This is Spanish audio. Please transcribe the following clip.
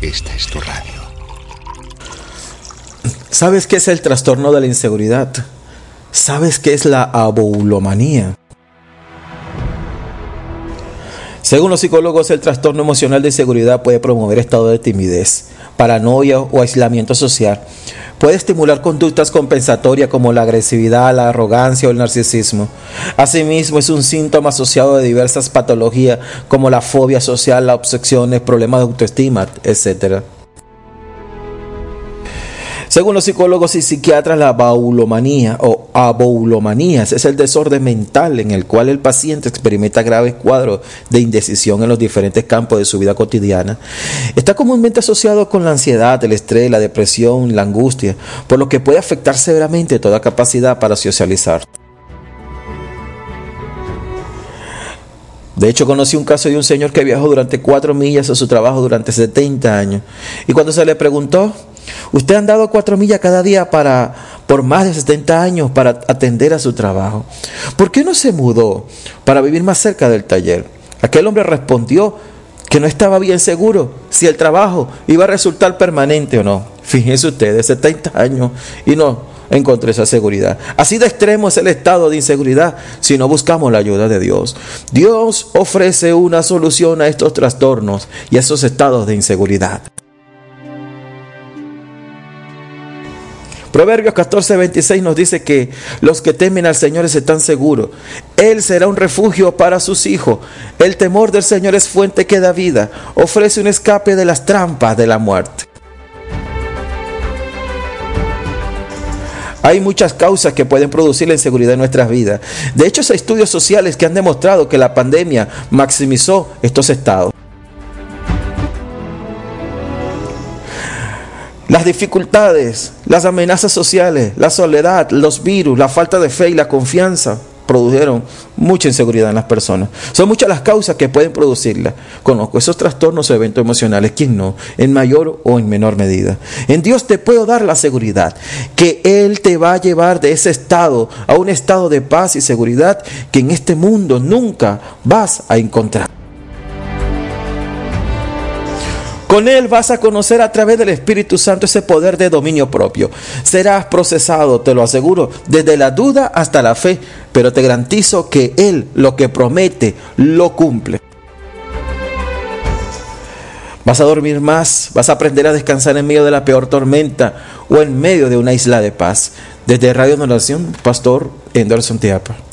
Esta es tu radio. ¿Sabes qué es el trastorno de la inseguridad? ¿Sabes qué es la aboulomanía? Según los psicólogos, el trastorno emocional de inseguridad puede promover estado de timidez, paranoia o aislamiento social. Puede estimular conductas compensatorias como la agresividad, la arrogancia o el narcisismo. Asimismo, es un síntoma asociado de diversas patologías como la fobia social, las obsesiones, problemas de autoestima, etc. Según los psicólogos y psiquiatras, la baulomanía o aboulomanía es el desorden mental en el cual el paciente experimenta graves cuadros de indecisión en los diferentes campos de su vida cotidiana. Está comúnmente asociado con la ansiedad, el estrés, la depresión, la angustia, por lo que puede afectar severamente toda capacidad para socializar. De hecho, conocí un caso de un señor que viajó durante cuatro millas a su trabajo durante 70 años. Y cuando se le preguntó Usted ha andado cuatro millas cada día para, por más de 70 años para atender a su trabajo. ¿Por qué no se mudó para vivir más cerca del taller? Aquel hombre respondió que no estaba bien seguro si el trabajo iba a resultar permanente o no. Fíjense ustedes, 70 años y no encontré esa seguridad. Así de extremo es el estado de inseguridad si no buscamos la ayuda de Dios. Dios ofrece una solución a estos trastornos y a esos estados de inseguridad. Proverbios 14, 26 nos dice que los que temen al Señor están seguros. Él será un refugio para sus hijos. El temor del Señor es fuente que da vida. Ofrece un escape de las trampas de la muerte. Hay muchas causas que pueden producir la inseguridad en nuestras vidas. De hecho, hay estudios sociales que han demostrado que la pandemia maximizó estos estados. Las dificultades, las amenazas sociales, la soledad, los virus, la falta de fe y la confianza produjeron mucha inseguridad en las personas. Son muchas las causas que pueden producirla. Conozco esos trastornos o eventos emocionales, ¿quién no? En mayor o en menor medida. En Dios te puedo dar la seguridad que Él te va a llevar de ese estado a un estado de paz y seguridad que en este mundo nunca vas a encontrar. Con Él vas a conocer a través del Espíritu Santo ese poder de dominio propio. Serás procesado, te lo aseguro, desde la duda hasta la fe, pero te garantizo que Él lo que promete lo cumple. Vas a dormir más, vas a aprender a descansar en medio de la peor tormenta o en medio de una isla de paz. Desde Radio Nación, Pastor Anderson Tiapa.